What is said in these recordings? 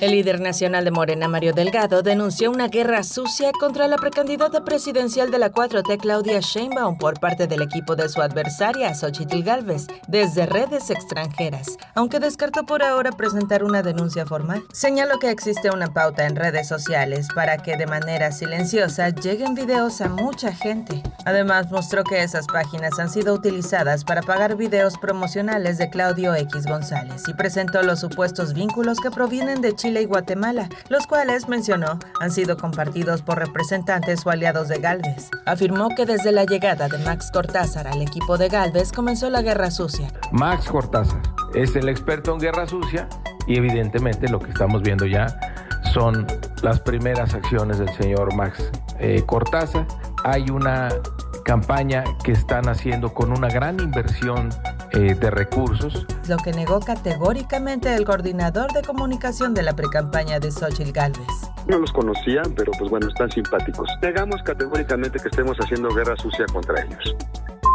El líder nacional de Morena, Mario Delgado, denunció una guerra sucia contra la precandidata presidencial de la 4T, Claudia Sheinbaum, por parte del equipo de su adversaria, Xochitl Gálvez, desde redes extranjeras. Aunque descartó por ahora presentar una denuncia formal, señaló que existe una pauta en redes sociales para que de manera silenciosa lleguen videos a mucha gente. Además, mostró que esas páginas han sido utilizadas para pagar videos promocionales de Claudio X González y presentó los supuestos vínculos que provienen de Chile y Guatemala, los cuales, mencionó, han sido compartidos por representantes o aliados de Galvez. Afirmó que desde la llegada de Max Cortázar al equipo de Galvez comenzó la guerra sucia. Max Cortázar es el experto en guerra sucia y evidentemente lo que estamos viendo ya son las primeras acciones del señor Max eh, Cortázar. Hay una campaña que están haciendo con una gran inversión eh, de recursos. Lo que negó categóricamente el coordinador de comunicación de la precampaña de Xochitl Galvez. No los conocía, pero pues bueno, están simpáticos. Negamos categóricamente que estemos haciendo guerra sucia contra ellos.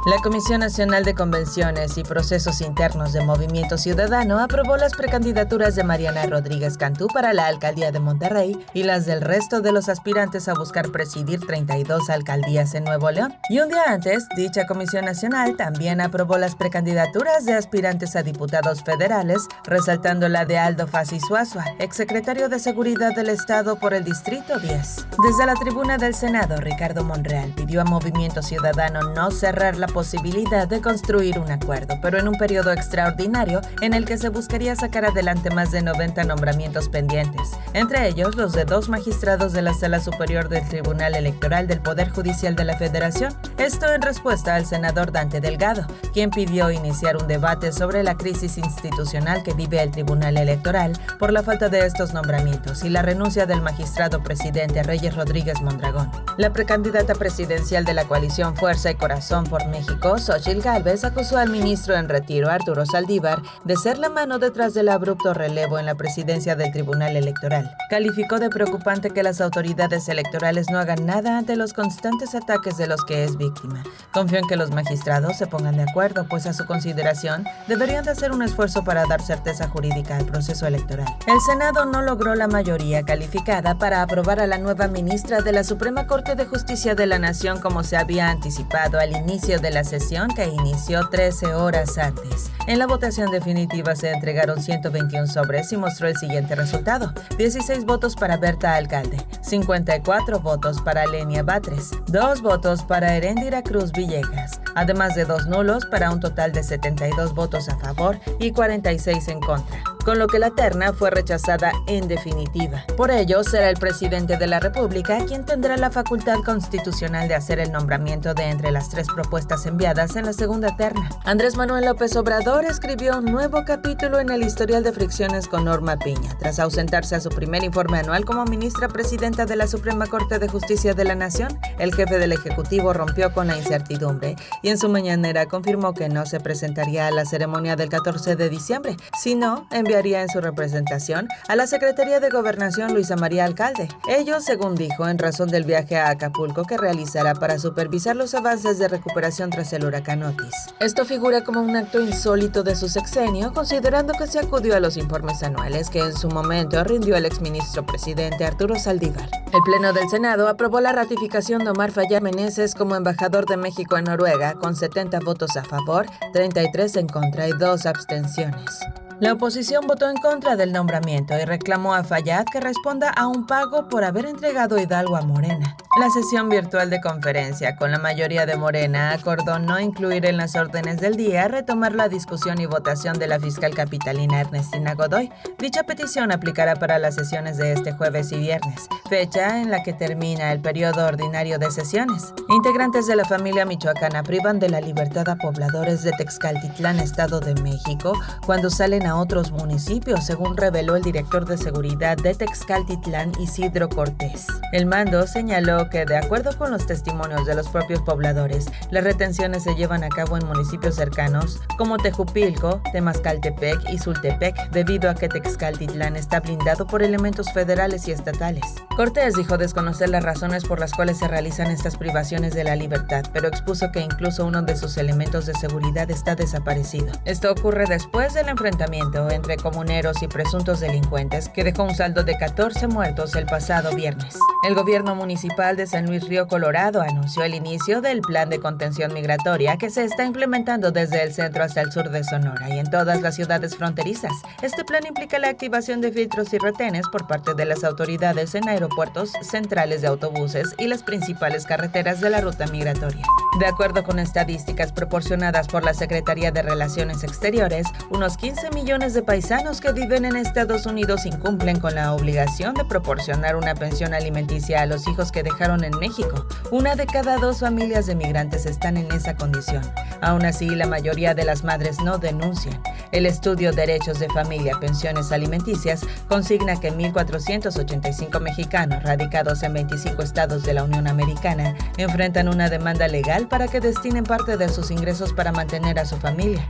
La Comisión Nacional de Convenciones y Procesos Internos de Movimiento Ciudadano aprobó las precandidaturas de Mariana Rodríguez Cantú para la alcaldía de Monterrey y las del resto de los aspirantes a buscar presidir 32 alcaldías en Nuevo León. Y un día antes, dicha Comisión Nacional también aprobó las precandidaturas de aspirantes a diputados federales, resaltando la de Aldo Fassi Suazua, exsecretario de Seguridad del Estado por el Distrito 10. Desde la tribuna del Senado, Ricardo Monreal pidió a Movimiento Ciudadano no cerrar la posibilidad de construir un acuerdo, pero en un periodo extraordinario en el que se buscaría sacar adelante más de 90 nombramientos pendientes, entre ellos los de dos magistrados de la Sala Superior del Tribunal Electoral del Poder Judicial de la Federación. Esto en respuesta al senador Dante Delgado, quien pidió iniciar un debate sobre la crisis institucional que vive el Tribunal Electoral por la falta de estos nombramientos y la renuncia del magistrado presidente Reyes Rodríguez Mondragón. La precandidata presidencial de la coalición Fuerza y Corazón por México Xochitl Gálvez acusó al ministro en retiro Arturo Saldívar de ser la mano detrás del abrupto relevo en la presidencia del Tribunal Electoral. Calificó de preocupante que las autoridades electorales no hagan nada ante los constantes ataques de los que es víctima. Confió en que los magistrados se pongan de acuerdo, pues a su consideración deberían de hacer un esfuerzo para dar certeza jurídica al proceso electoral. El Senado no logró la mayoría calificada para aprobar a la nueva ministra de la Suprema Corte de Justicia de la Nación como se había anticipado al inicio de la sesión que inició 13 horas antes. En la votación definitiva se entregaron 121 sobres y mostró el siguiente resultado. 16 votos para Berta Alcalde, 54 votos para Lenia Batres, 2 votos para Herendira Cruz Villegas, además de dos nulos para un total de 72 votos a favor y 46 en contra con lo que la terna fue rechazada en definitiva. Por ello, será el presidente de la República quien tendrá la facultad constitucional de hacer el nombramiento de entre las tres propuestas enviadas en la segunda terna. Andrés Manuel López Obrador escribió un nuevo capítulo en el historial de fricciones con Norma Piña, tras ausentarse a su primer informe anual como ministra presidenta de la Suprema Corte de Justicia de la Nación. El jefe del Ejecutivo rompió con la incertidumbre y en su mañanera confirmó que no se presentaría a la ceremonia del 14 de diciembre, sino enviar en su representación a la Secretaría de Gobernación Luisa María Alcalde. Ello, según dijo, en razón del viaje a Acapulco que realizará para supervisar los avances de recuperación tras el huracán Otis. Esto figura como un acto insólito de su sexenio, considerando que se acudió a los informes anuales que en su momento rindió el exministro presidente Arturo Saldívar. El Pleno del Senado aprobó la ratificación de Omar Fayad Meneses como embajador de México en Noruega, con 70 votos a favor, 33 en contra y 2 abstenciones. La oposición votó en contra del nombramiento y reclamó a Fayad que responda a un pago por haber entregado Hidalgo a Morena. La sesión virtual de conferencia con la mayoría de Morena acordó no incluir en las órdenes del día retomar la discusión y votación de la fiscal capitalina Ernestina Godoy. Dicha petición aplicará para las sesiones de este jueves y viernes, fecha en la que termina el periodo ordinario de sesiones. Integrantes de la familia michoacana privan de la libertad a pobladores de Texcaltitlán, Estado de México, cuando salen a otros municipios, según reveló el director de seguridad de Texcaltitlán, Isidro Cortés. El mando señaló que, de acuerdo con los testimonios de los propios pobladores, las retenciones se llevan a cabo en municipios cercanos como Tejupilco, Temascaltepec y Sultepec, debido a que Texcaltitlán está blindado por elementos federales y estatales. Cortés dijo desconocer las razones por las cuales se realizan estas privaciones de la libertad, pero expuso que incluso uno de sus elementos de seguridad está desaparecido. Esto ocurre después del enfrentamiento entre comuneros y presuntos delincuentes que dejó un saldo de 14 muertos el pasado viernes. El gobierno municipal de San Luis Río Colorado anunció el inicio del plan de contención migratoria que se está implementando desde el centro hasta el sur de Sonora y en todas las ciudades fronterizas. Este plan implica la activación de filtros y retenes por parte de las autoridades en aeropuertos, centrales de autobuses y las principales carreteras de la ruta migratoria. De acuerdo con estadísticas proporcionadas por la Secretaría de Relaciones Exteriores, unos 15 millones de paisanos que viven en Estados Unidos incumplen con la obligación de proporcionar una pensión alimenticia a los hijos que dejaron en México. Una de cada dos familias de migrantes están en esa condición. Aún así, la mayoría de las madres no denuncian. El estudio Derechos de Familia, Pensiones Alimenticias consigna que 1.485 mexicanos radicados en 25 estados de la Unión Americana enfrentan una demanda legal para que destinen parte de sus ingresos para mantener a su familia.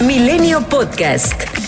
Milenio Podcast.